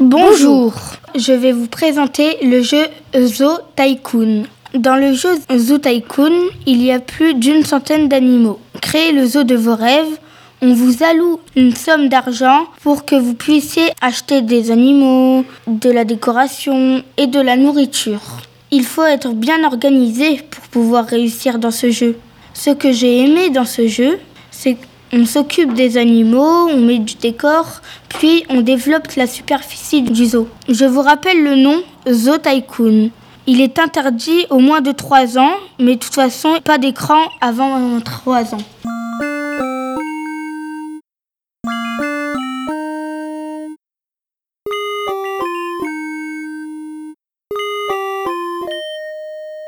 Bonjour. Je vais vous présenter le jeu Zoo Tycoon. Dans le jeu Zoo Tycoon, il y a plus d'une centaine d'animaux. Créez le zoo de vos rêves. On vous alloue une somme d'argent pour que vous puissiez acheter des animaux, de la décoration et de la nourriture. Il faut être bien organisé pour pouvoir réussir dans ce jeu. Ce que j'ai aimé dans ce jeu, c'est qu'on s'occupe des animaux, on met du décor, puis on développe la superficie du zoo. Je vous rappelle le nom Zoo Tycoon. Il est interdit au moins de 3 ans, mais de toute façon, pas d'écran avant 3 ans.